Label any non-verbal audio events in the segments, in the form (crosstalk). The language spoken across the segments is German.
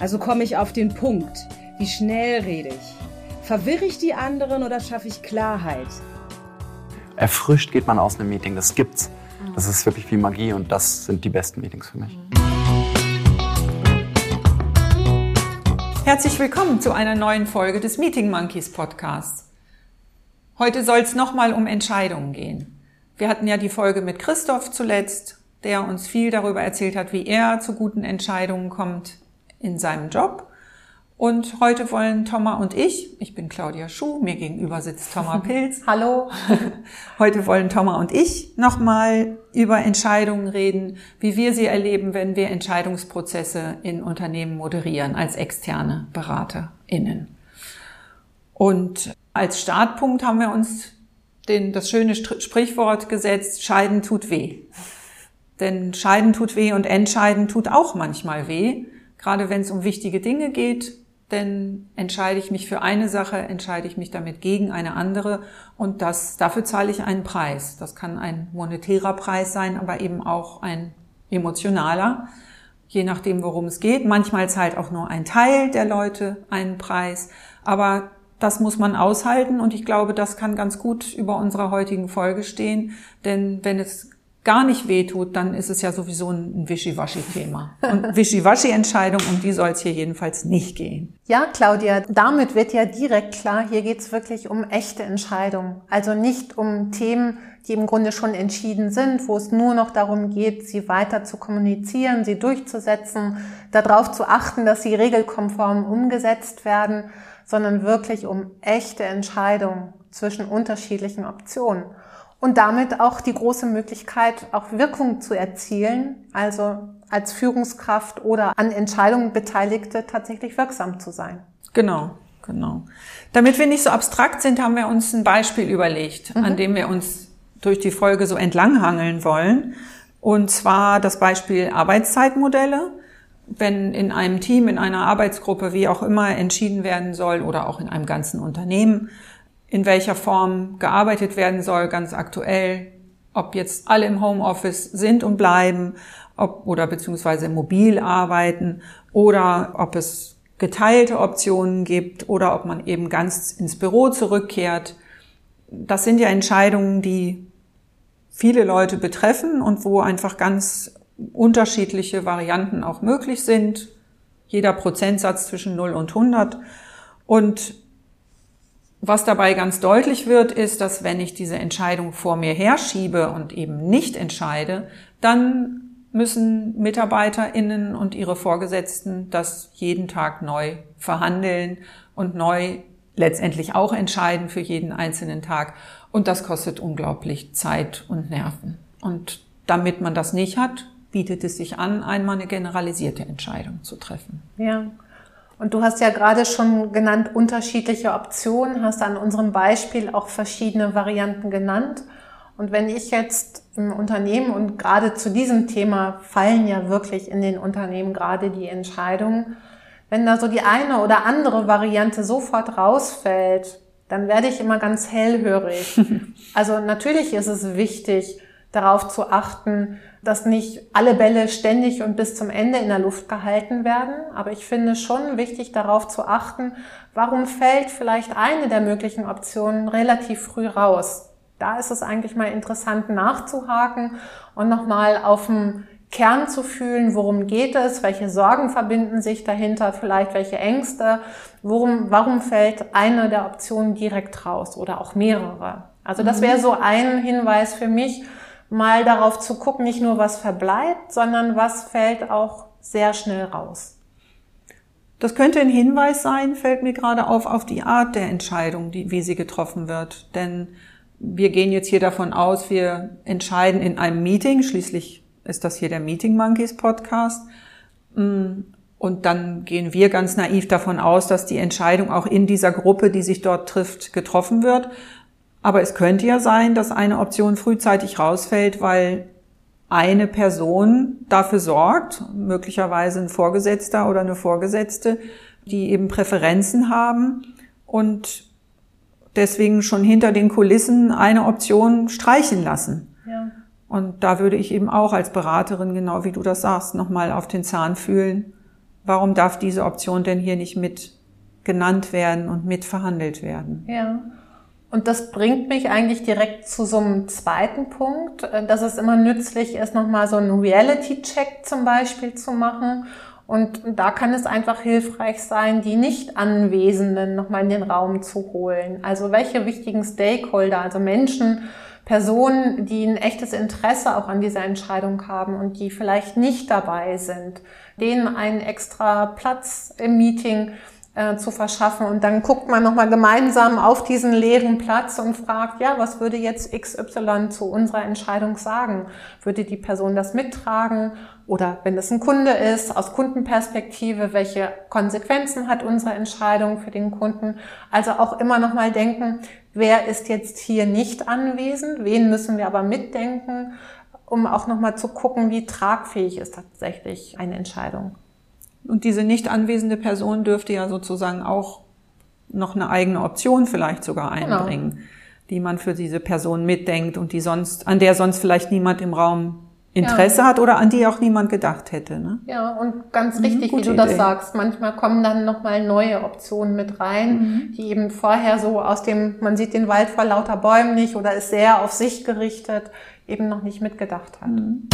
Also komme ich auf den Punkt. Wie schnell rede ich? Verwirre ich die anderen oder schaffe ich Klarheit? Erfrischt geht man aus einem Meeting, das gibt's. Das ist wirklich wie Magie und das sind die besten Meetings für mich. Herzlich willkommen zu einer neuen Folge des Meeting Monkeys Podcasts. Heute soll es nochmal um Entscheidungen gehen. Wir hatten ja die Folge mit Christoph zuletzt, der uns viel darüber erzählt hat, wie er zu guten Entscheidungen kommt in seinem Job. Und heute wollen Thomas und ich, ich bin Claudia Schuh, mir gegenüber sitzt Thomas (laughs) Pilz. Hallo. (laughs) Heute wollen Thomas und ich nochmal über Entscheidungen reden, wie wir sie erleben, wenn wir Entscheidungsprozesse in Unternehmen moderieren als externe BeraterInnen. Und als Startpunkt haben wir uns den, das schöne Sprichwort gesetzt, Scheiden tut weh. Denn Scheiden tut weh und Entscheiden tut auch manchmal weh gerade wenn es um wichtige Dinge geht, denn entscheide ich mich für eine Sache, entscheide ich mich damit gegen eine andere. Und das, dafür zahle ich einen Preis. Das kann ein monetärer Preis sein, aber eben auch ein emotionaler, je nachdem, worum es geht. Manchmal zahlt auch nur ein Teil der Leute einen Preis, aber das muss man aushalten. Und ich glaube, das kann ganz gut über unserer heutigen Folge stehen, denn wenn es gar nicht wehtut, dann ist es ja sowieso ein Wischiwaschi-Thema. Und Wischiwaschi-Entscheidung, um die soll es hier jedenfalls nicht gehen. Ja, Claudia, damit wird ja direkt klar, hier geht es wirklich um echte Entscheidungen. Also nicht um Themen, die im Grunde schon entschieden sind, wo es nur noch darum geht, sie weiter zu kommunizieren, sie durchzusetzen, darauf zu achten, dass sie regelkonform umgesetzt werden, sondern wirklich um echte Entscheidungen zwischen unterschiedlichen Optionen und damit auch die große Möglichkeit, auch Wirkung zu erzielen, also als Führungskraft oder an Entscheidungen Beteiligte tatsächlich wirksam zu sein. Genau, genau. Damit wir nicht so abstrakt sind, haben wir uns ein Beispiel überlegt, mhm. an dem wir uns durch die Folge so entlanghangeln wollen. Und zwar das Beispiel Arbeitszeitmodelle. Wenn in einem Team, in einer Arbeitsgruppe, wie auch immer entschieden werden soll oder auch in einem ganzen Unternehmen, in welcher Form gearbeitet werden soll, ganz aktuell, ob jetzt alle im Homeoffice sind und bleiben, ob, oder beziehungsweise mobil arbeiten, oder ob es geteilte Optionen gibt, oder ob man eben ganz ins Büro zurückkehrt. Das sind ja Entscheidungen, die viele Leute betreffen und wo einfach ganz unterschiedliche Varianten auch möglich sind. Jeder Prozentsatz zwischen 0 und 100. Und was dabei ganz deutlich wird, ist, dass wenn ich diese Entscheidung vor mir herschiebe und eben nicht entscheide, dann müssen MitarbeiterInnen und ihre Vorgesetzten das jeden Tag neu verhandeln und neu letztendlich auch entscheiden für jeden einzelnen Tag. Und das kostet unglaublich Zeit und Nerven. Und damit man das nicht hat, bietet es sich an, einmal eine generalisierte Entscheidung zu treffen. Ja. Und du hast ja gerade schon genannt unterschiedliche Optionen, hast an unserem Beispiel auch verschiedene Varianten genannt. Und wenn ich jetzt im Unternehmen und gerade zu diesem Thema fallen ja wirklich in den Unternehmen gerade die Entscheidungen, wenn da so die eine oder andere Variante sofort rausfällt, dann werde ich immer ganz hellhörig. (laughs) Also natürlich ist es wichtig, darauf zu achten, dass nicht alle Bälle ständig und bis zum Ende in der Luft gehalten werden. Aber ich finde schon wichtig, darauf zu achten, warum fällt vielleicht eine der möglichen Optionen relativ früh raus. Da ist es eigentlich mal interessant nachzuhaken und nochmal auf dem Kern zu fühlen, worum geht es, welche Sorgen verbinden sich dahinter, vielleicht welche Ängste, worum, warum fällt eine der Optionen direkt raus oder auch mehrere. Also das mhm. wäre so ein Hinweis für mich, mal darauf zu gucken, nicht nur was verbleibt, sondern was fällt auch sehr schnell raus. Das könnte ein Hinweis sein, fällt mir gerade auf, auf die Art der Entscheidung, die, wie sie getroffen wird. Denn wir gehen jetzt hier davon aus, wir entscheiden in einem Meeting, schließlich ist das hier der Meeting Monkeys Podcast. Mm, Und dann gehen wir ganz naiv davon aus, dass die Entscheidung auch in dieser Gruppe, die sich dort trifft, getroffen wird. Aber es könnte ja sein, dass eine Option frühzeitig rausfällt, weil eine Person dafür sorgt, möglicherweise ein Vorgesetzter oder eine Vorgesetzte, die eben Präferenzen haben und deswegen schon hinter den Kulissen eine Option streichen lassen. Ja. Und da würde ich eben auch als Beraterin, genau wie du das sagst, nochmal auf den Zahn fühlen. Warum darf diese Option denn hier nicht mit genannt werden und mit verhandelt werden? Ja. Und das bringt mich eigentlich direkt zu so einem zweiten Punkt, äh, dass es immer nützlich ist, nochmal so einen Reality-Check zum Beispiel zu machen. Und da kann es einfach hilfreich sein, die Nicht-Anwesenden nochmal in den Raum zu holen. Also welche wichtigen Stakeholder, also Menschen, Personen, die ein echtes Interesse auch an dieser Entscheidung haben und die vielleicht nicht dabei sind, denen einen extra Platz im Meeting äh, zu verschaffen. Und dann guckt man nochmal gemeinsam auf diesen leeren Platz und fragt, ja, was würde jetzt XY zu unserer Entscheidung sagen? Würde die Person das mittragen? Oder wenn es ein Kunde ist, aus Kundenperspektive, welche Konsequenzen hat unsere Entscheidung für den Kunden? Also auch immer nochmal denken, wer ist jetzt hier nicht anwesend? Wen müssen wir aber mitdenken? um auch nochmal zu gucken, wie tragfähig ist tatsächlich eine Entscheidung. Und diese nicht anwesende Person dürfte ja sozusagen auch noch eine eigene Option vielleicht sogar genau. einbringen, genau. die man für diese Person mitdenkt und die sonst, an der sonst vielleicht niemand im Raum Interesse ja. hat oder an die auch niemand gedacht hätte. Ne? Ja, und ganz mhm, richtig, mhm, wie du das sagst, manchmal kommen dann nochmal neue Optionen mit rein, mhm. die eben vorher so aus dem, man sieht den Wald vor lauter Bäumen nicht oder ist sehr auf sich gerichtet, eben noch nicht mitgedacht hat. Mhm.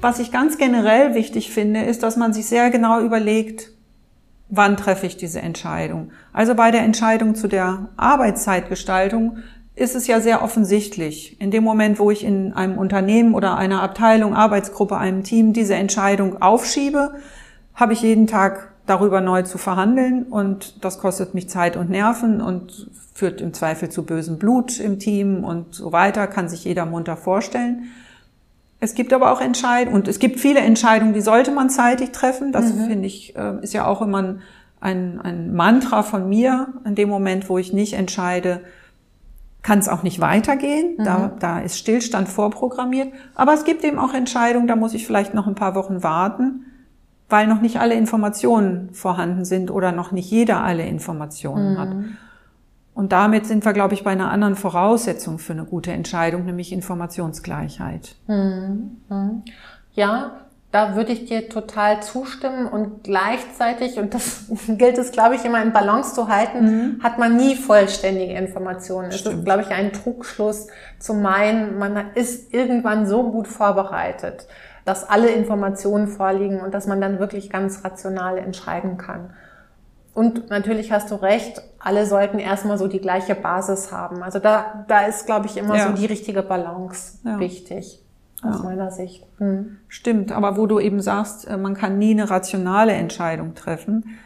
Was ich ganz generell wichtig finde, ist, dass man sich sehr genau überlegt, wann treffe ich diese Entscheidung. Also bei der Entscheidung zu der Arbeitszeitgestaltung ist es ja sehr offensichtlich. In dem Moment, wo ich in einem Unternehmen oder einer Abteilung, Arbeitsgruppe, einem Team diese Entscheidung aufschiebe, habe ich jeden Tag darüber neu zu verhandeln und das kostet mich Zeit und Nerven und führt im Zweifel zu bösem Blut im Team und so weiter, kann sich jeder munter vorstellen. Es gibt aber auch Entscheidungen, und es gibt viele Entscheidungen, die sollte man zeitig treffen. Das mhm. finde ich, äh, ist ja auch immer ein, ein Mantra von mir. In dem Moment, wo ich nicht entscheide, kann es auch nicht weitergehen. Mhm. Da, da ist Stillstand vorprogrammiert. Aber es gibt eben auch Entscheidungen, da muss ich vielleicht noch ein paar Wochen warten, weil noch nicht alle Informationen vorhanden sind oder noch nicht jeder alle Informationen mhm. hat. Und damit sind wir, glaube ich, bei einer anderen Voraussetzung für eine gute Entscheidung, nämlich Informationsgleichheit. Hm, hm. Ja, da würde ich dir total zustimmen und gleichzeitig, und das (laughs) gilt es, glaube ich, immer in Balance zu halten, mhm. hat man nie vollständige Informationen. Es ist, glaube ich, ein Trugschluss zu meinen, man ist irgendwann so gut vorbereitet, dass alle Informationen vorliegen und dass man dann wirklich ganz rational entscheiden kann. Und natürlich hast du recht, alle sollten erstmal so die gleiche Basis haben. Also da, da ist, glaube ich, immer ja. so die richtige Balance ja. wichtig. Aus ja. meiner Sicht. Hm. Stimmt, aber wo du eben sagst, äh, man kann nie eine rationale Entscheidung treffen.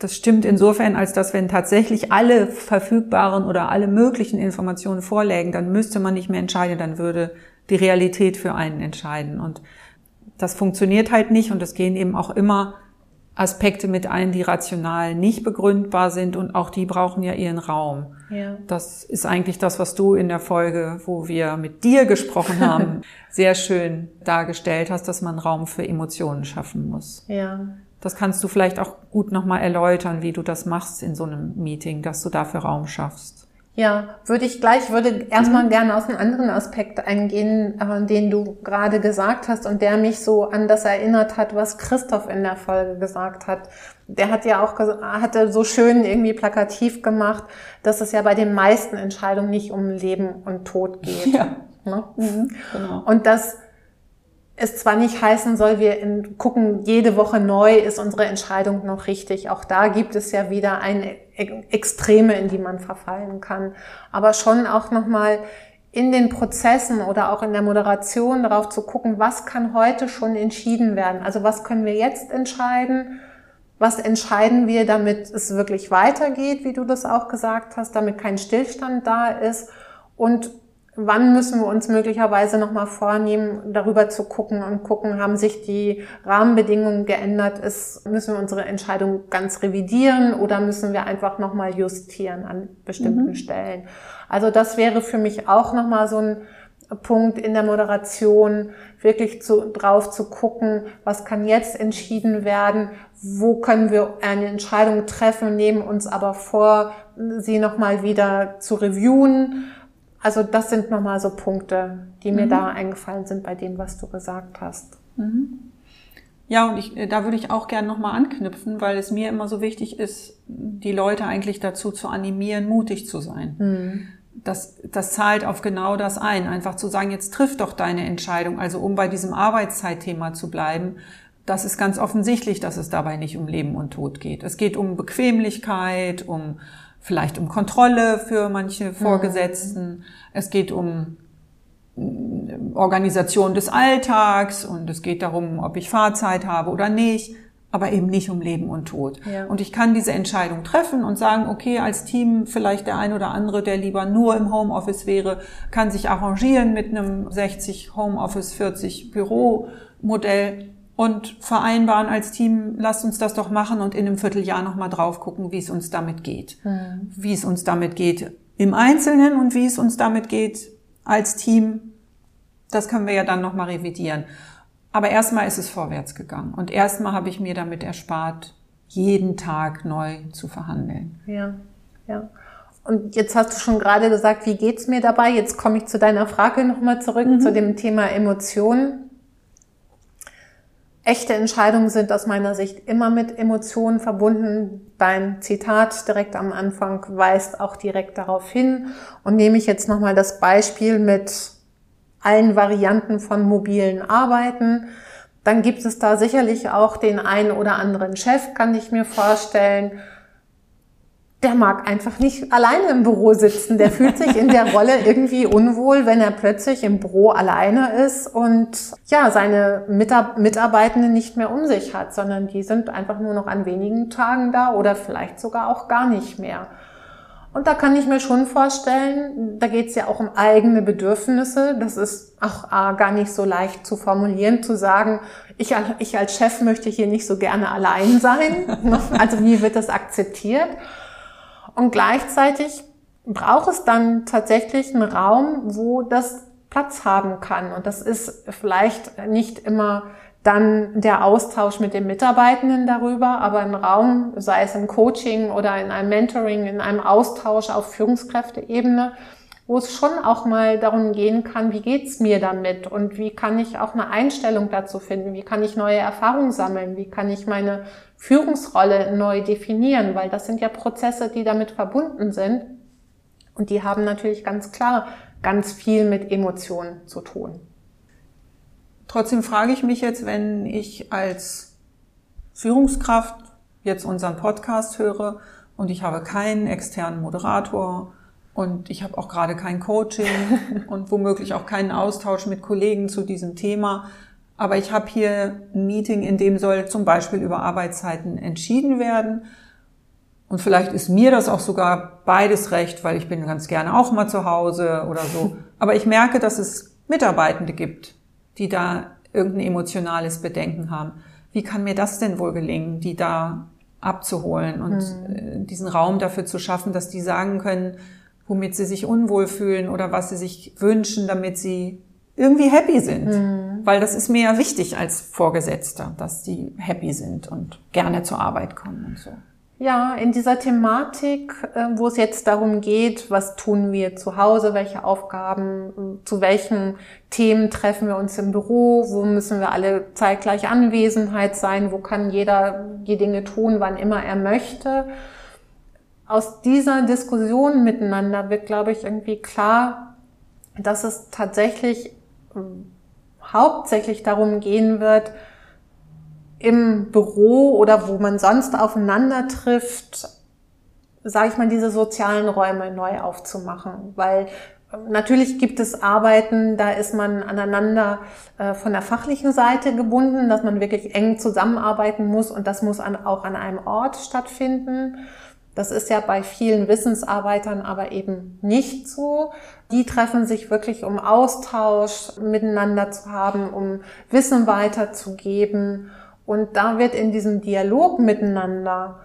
Das stimmt insofern, als dass wenn tatsächlich alle verfügbaren oder alle möglichen Informationen vorlägen, dann müsste man nicht mehr entscheiden, dann würde die Realität für einen entscheiden. Und das funktioniert halt nicht und es gehen eben auch immer Aspekte mit ein, die rational nicht begründbar sind und auch die brauchen ja ihren Raum. Ja. Das ist eigentlich das, was du in der Folge, wo wir mit dir gesprochen (laughs) haben, sehr schön dargestellt hast, dass man Raum für Emotionen schaffen muss. Ja. Das kannst du vielleicht auch gut nochmal erläutern, wie du das machst in so einem Meeting, dass du dafür Raum schaffst. Ja, würde ich gleich, würde erstmal mhm. gerne aus einem anderen Aspekt eingehen, äh, den du gerade gesagt hast und der mich so an das erinnert hat, was Christoph in der Folge gesagt hat. Der hat ja auch, hatte so schön irgendwie plakativ gemacht, dass es ja bei den meisten Entscheidungen nicht um Leben und Tod geht. Ja. Ne? Mhm, genau. Und dass es zwar nicht heißen soll, wir in, gucken jede Woche neu, ist unsere Entscheidung noch richtig. Auch da gibt es ja wieder eine Extreme, in die man verfallen kann. Aber schon auch nochmal in den Prozessen oder auch in der Moderation darauf zu gucken, was kann heute schon entschieden werden? Also was können wir jetzt entscheiden? Was entscheiden wir, damit es wirklich weitergeht, wie du das auch gesagt hast, damit kein Stillstand da ist? Und wann müssen wir uns möglicherweise nochmal vornehmen, darüber zu gucken und gucken, haben sich die Rahmenbedingungen geändert, ist, müssen wir unsere Entscheidung ganz revidieren oder müssen wir einfach nochmal justieren an bestimmten mhm. Stellen. Also das wäre für mich auch nochmal so ein Punkt in der Moderation, wirklich zu, drauf zu gucken, was kann jetzt entschieden werden, wo können wir eine Entscheidung treffen, nehmen uns aber vor, sie nochmal wieder zu reviewen also das sind nochmal so Punkte, die mir mhm. da eingefallen sind bei dem, was du gesagt hast. Mhm. Ja, und ich, da würde ich auch gerne nochmal anknüpfen, weil es mir immer so wichtig ist, die Leute eigentlich dazu zu animieren, mutig zu sein. Mhm. Das, das zahlt auf genau das ein, einfach zu sagen, jetzt triff doch deine Entscheidung. Also um bei diesem Arbeitszeitthema zu bleiben, das ist ganz offensichtlich, dass es dabei nicht um Leben und Tod geht. Es geht um Bequemlichkeit, um vielleicht um Kontrolle für manche Vorgesetzten. Mhm. Es geht um mm, Organisation des Alltags und es geht darum, ob ich Fahrzeit habe oder nicht, aber eben nicht um Leben und Tod. Ja. Und ich kann diese Entscheidung treffen und sagen, okay, als Team vielleicht der ein oder andere, der lieber nur im Homeoffice wäre, kann sich arrangieren mit einem 60 Homeoffice, 40 Büro Modell und vereinbaren als Team, lasst uns das doch machen und in einem Vierteljahr nochmal drauf gucken, wie es uns damit geht. Mhm. Wie es uns damit geht im Einzelnen und wie es uns damit geht als Team. Das können wir ja dann nochmal revidieren. Aber erstmal ist es vorwärts gegangen. Und erstmal habe ich mir damit erspart, jeden Tag neu zu verhandeln. Ja, ja. Und jetzt hast du schon gerade gesagt, wie geht's mir dabei? Jetzt komme ich zu deiner Frage nochmal zurück, mhm. zu dem Thema Emotionen. Echte Entscheidungen sind aus meiner Sicht immer mit Emotionen verbunden. Dein Zitat direkt am Anfang weist auch direkt darauf hin. Und nehme ich jetzt nochmal das Beispiel mit allen Varianten von mobilen Arbeiten. Dann gibt es da sicherlich auch den einen oder anderen Chef, kann ich mir vorstellen, der mag einfach nicht alleine im Büro sitzen. Der fühlt sich in der (laughs) Rolle irgendwie unwohl, wenn er plötzlich im Büro alleine ist und ja, seine Mitarbeitenden nicht mehr um sich hat, sondern die sind einfach nur noch an wenigen Tagen da oder vielleicht sogar auch gar nicht mehr. Und da kann ich mir schon vorstellen, da geht es ja auch um eigene Bedürfnisse. Das ist auch gar nicht so leicht zu formulieren, zu sagen, ich, ich als Chef möchte hier nicht so gerne allein sein. (laughs) Also wie wird das akzeptiert? Und gleichzeitig braucht es dann tatsächlich einen Raum, wo das Platz haben kann. Und das ist vielleicht nicht immer dann der Austausch mit den Mitarbeitenden darüber, aber ein Raum, sei es im Coaching oder in einem Mentoring, in einem Austausch auf Führungskräfteebene, wo es schon auch mal darum gehen kann, wie geht's mir damit und wie kann ich auch eine Einstellung dazu finden, wie kann ich neue Erfahrungen sammeln, wie kann ich meine Führungsrolle neu definieren, weil das sind ja Prozesse, die damit verbunden sind. Und die haben natürlich ganz klar ganz viel mit Emotionen zu tun. Trotzdem frage ich mich jetzt, wenn ich als Führungskraft jetzt unseren Podcast höre und ich habe keinen externen Moderator und ich habe auch gerade kein Coaching (laughs) und womöglich auch keinen Austausch mit Kollegen zu diesem Thema, aber ich habe hier ein Meeting, in dem soll zum Beispiel über Arbeitszeiten entschieden werden. Und vielleicht ist mir das auch sogar beides recht, weil ich bin ganz gerne auch mal zu Hause oder so. (laughs) Aber ich merke, dass es Mitarbeitende gibt, die da irgendein emotionales Bedenken haben. Wie kann mir das denn wohl gelingen, die da abzuholen und hm. diesen Raum dafür zu schaffen, dass die sagen können, womit sie sich unwohl fühlen oder was sie sich wünschen, damit sie irgendwie happy sind. Mhm. Weil das ist mir ja wichtig als Vorgesetzter, dass die happy sind und gerne zur Arbeit kommen und so. Ja, in dieser Thematik, äh, wo es jetzt darum geht, was tun wir zu Hause, welche Aufgaben, zu welchen Themen treffen wir uns im Büro, wo müssen wir alle zeitgleich Anwesenheit sein, wo kann jeder die Dinge tun, wann immer er möchte. Aus dieser Diskussion miteinander wird, glaube ich, irgendwie klar, dass es tatsächlich hauptsächlich darum gehen wird, im Büro oder wo man sonst aufeinander trifft, sage ich mal, diese sozialen Räume neu aufzumachen. Weil ähm, natürlich gibt es Arbeiten, da ist man aneinander äh, von der fachlichen Seite gebunden, dass man wirklich eng zusammenarbeiten muss und das muss auch an einem Ort stattfinden. Das ist ja bei vielen Wissensarbeitern aber eben nicht so. Die treffen sich wirklich, um Austausch miteinander zu haben, um Wissen weiterzugeben. Und da wird in diesem Dialog miteinander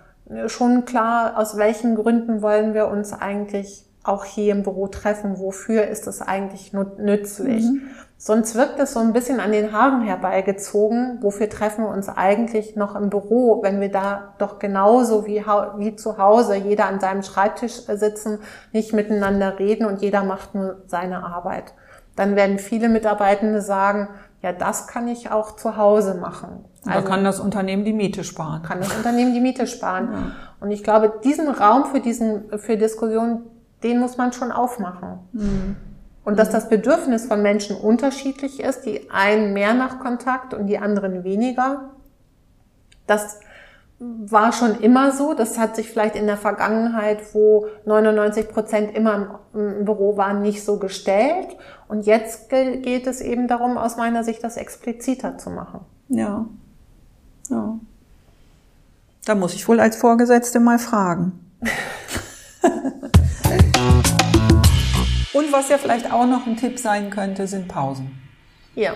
schon klar, aus welchen Gründen wollen wir uns eigentlich auch hier im Büro treffen, wofür ist es eigentlich nützlich. Mhm. Sonst wirkt es so ein bisschen an den Haaren herbeigezogen, wofür treffen wir uns eigentlich noch im Büro, wenn wir da doch genauso wie, wie zu Hause, jeder an seinem Schreibtisch sitzen, nicht miteinander reden und jeder macht nur seine Arbeit. Dann werden viele Mitarbeitende sagen, ja, das kann ich auch zu Hause machen. Also da kann das Unternehmen die Miete sparen. Kann das Unternehmen die Miete sparen. Ja. Und ich glaube, diesen Raum für diesen, für Diskussionen, den muss man schon aufmachen. Mhm. Und dass das Bedürfnis von Menschen unterschiedlich ist, die einen mehr nach Kontakt und die anderen weniger, das war schon immer so. Das hat sich vielleicht in der Vergangenheit, wo 99 Prozent immer im Büro waren, nicht so gestellt. Und jetzt geht es eben darum, aus meiner Sicht das expliziter zu machen. Ja. Ja. Da muss ich wohl als Vorgesetzte mal fragen. (laughs) Und was ja vielleicht auch noch ein Tipp sein könnte, sind Pausen. Ja.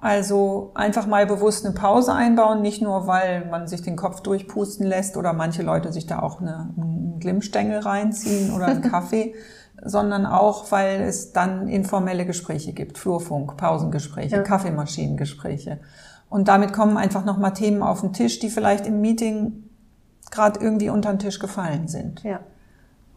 Also einfach mal bewusst eine Pause einbauen, nicht nur, weil man sich den Kopf durchpusten lässt oder manche Leute sich da auch eine, einen Glimmstängel reinziehen oder einen (laughs) Kaffee, sondern auch, weil es dann informelle Gespräche gibt, Flurfunk, Pausengespräche, ja. Kaffeemaschinengespräche. Und damit kommen einfach nochmal Themen auf den Tisch, die vielleicht im Meeting gerade irgendwie unter den Tisch gefallen sind. Ja.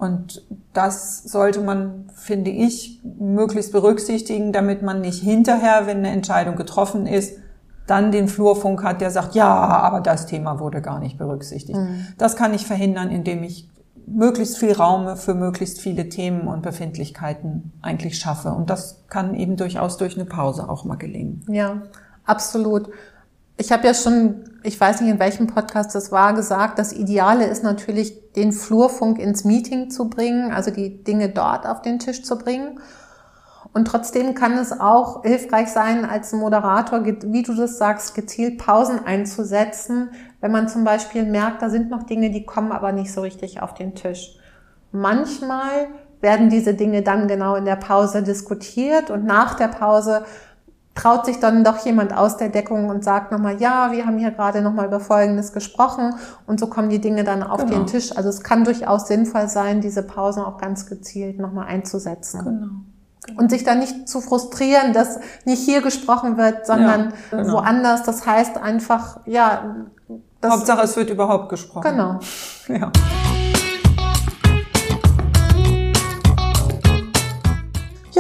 Und das sollte man, finde ich, möglichst berücksichtigen, damit man nicht hinterher, wenn eine Entscheidung getroffen ist, dann den Flurfunk hat, der sagt, ja, aber das Thema wurde gar nicht berücksichtigt. Mhm. Das kann ich verhindern, indem ich möglichst viel Raum für möglichst viele Themen und Befindlichkeiten eigentlich schaffe. Und das kann eben durchaus durch eine Pause auch mal gelingen. Ja, absolut. Ich habe ja schon, ich weiß nicht in welchem Podcast das war, gesagt, das Ideale ist natürlich, den Flurfunk ins Meeting zu bringen, also die Dinge dort auf den Tisch zu bringen. Und trotzdem kann es auch hilfreich sein, als Moderator, wie du das sagst, gezielt Pausen einzusetzen, wenn man zum Beispiel merkt, da sind noch Dinge, die kommen aber nicht so richtig auf den Tisch. Manchmal werden diese Dinge dann genau in der Pause diskutiert und nach der Pause traut sich dann doch jemand aus der Deckung und sagt nochmal, ja, wir haben hier gerade nochmal über Folgendes gesprochen und so kommen die Dinge dann auf genau. den Tisch. Also es kann durchaus sinnvoll sein, diese Pausen auch ganz gezielt nochmal einzusetzen. Genau. Genau. Und sich dann nicht zu frustrieren, dass nicht hier gesprochen wird, sondern ja, genau. woanders. Das heißt einfach, ja. Das Hauptsache, es wird überhaupt gesprochen. Genau. (laughs) Ja.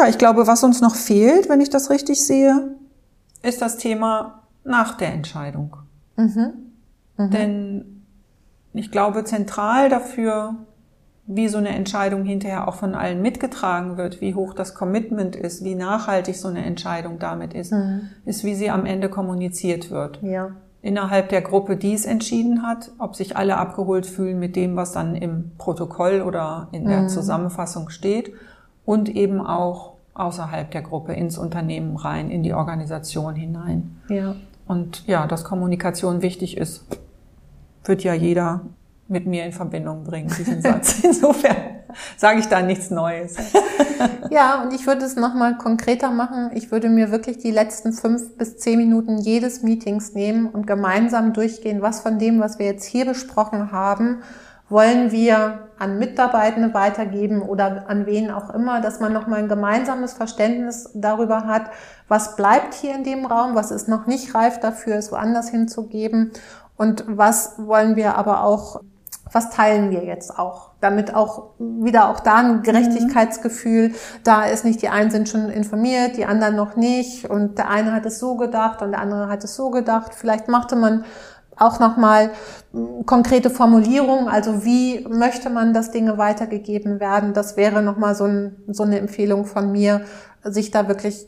Ja, ich glaube, was uns noch fehlt, wenn ich das richtig sehe, ist das Thema nach der Entscheidung. Mhm. Mhm. Denn ich glaube, zentral dafür, wie so eine Entscheidung hinterher auch von allen mitgetragen wird, wie hoch das Commitment ist, wie nachhaltig so eine Entscheidung damit ist, mhm. ist, wie sie am Ende kommuniziert wird. Ja. Innerhalb der Gruppe, die es entschieden hat, ob sich alle abgeholt fühlen mit dem, was dann im Protokoll oder in der mhm. Zusammenfassung steht und eben auch außerhalb der Gruppe ins Unternehmen rein, in die Organisation hinein. Ja. Und ja, dass Kommunikation wichtig ist, wird ja jeder mit mir in Verbindung bringen, diesen (laughs) Satz. Insofern sage ich da nichts Neues. (laughs) ja, und ich würde es nochmal konkreter machen. Ich würde mir wirklich die letzten fünf bis zehn Minuten jedes Meetings nehmen und gemeinsam durchgehen, was von dem, was wir jetzt hier besprochen haben, wollen wir an Mitarbeitende weitergeben oder an wen auch immer, dass man nochmal ein gemeinsames Verständnis darüber hat, was bleibt hier in dem Raum, was ist noch nicht reif dafür, es woanders hinzugeben und was wollen wir aber auch, was teilen wir jetzt auch, damit auch wieder auch da ein Gerechtigkeitsgefühl mhm. da ist. Nicht die einen sind schon informiert, die anderen noch nicht und der eine hat es so gedacht und der andere hat es so gedacht. Vielleicht machte man auch nochmal hm, konkrete Formulierungen, also wie möchte man, dass Dinge weitergegeben werden. Das wäre nochmal so, ein, so eine Empfehlung von mir, sich da wirklich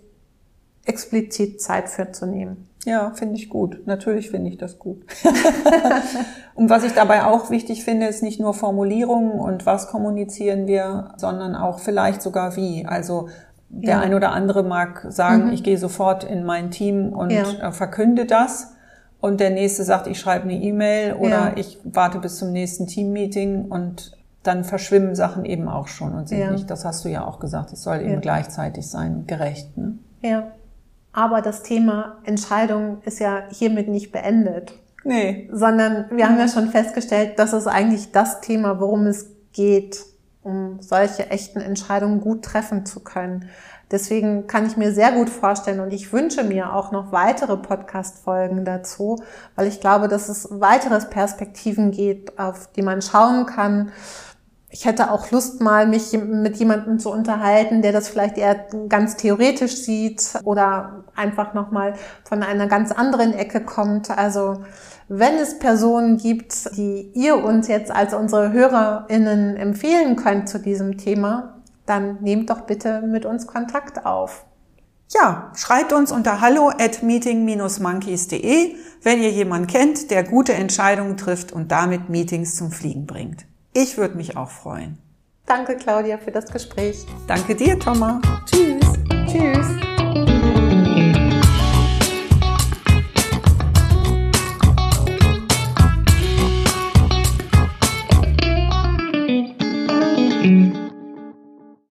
explizit Zeit für zu nehmen. Ja, finde ich gut. Natürlich finde ich das gut. (laughs) und was ich dabei auch wichtig finde, ist nicht nur Formulierungen und was kommunizieren wir, sondern auch vielleicht sogar wie. Also der ja. ein oder andere mag sagen, mhm. ich gehe sofort in mein Team und ja. Äh, verkünde das und der nächste sagt, ich schreibe eine E-Mail oder ja. ich warte bis zum nächsten Teammeeting und dann verschwimmen Sachen eben auch schon und sind Ja. nicht, das hast du ja auch gesagt, es soll eben Ja. gleichzeitig sein, gerecht. Ne? Ja. Aber das Thema Entscheidung ist ja hiermit nicht beendet, Nee. sondern wir haben ja schon festgestellt, das ist eigentlich das Thema, worum es geht, um solche echten Entscheidungen gut treffen zu können. Deswegen kann ich mir sehr gut vorstellen und ich wünsche mir auch noch weitere Podcast-Folgen dazu, weil ich glaube, dass es weiteres Perspektiven geht, auf die man schauen kann. Ich hätte auch Lust, mal mich mit jemandem zu unterhalten, der das vielleicht eher ganz theoretisch sieht oder einfach nochmal von einer ganz anderen Ecke kommt. Also wenn es Personen gibt, die ihr uns jetzt als unsere HörerInnen empfehlen könnt zu diesem Thema, dann nehmt doch bitte mit uns Kontakt auf. Ja, schreibt uns unter hallo at meeting-monkeys.de, wenn ihr jemanden kennt, der gute Entscheidungen trifft und damit Meetings zum Fliegen bringt. Ich würde mich auch freuen. Danke, Claudia, für das Gespräch. Danke dir, Thomas. Tschüss. Tschüss.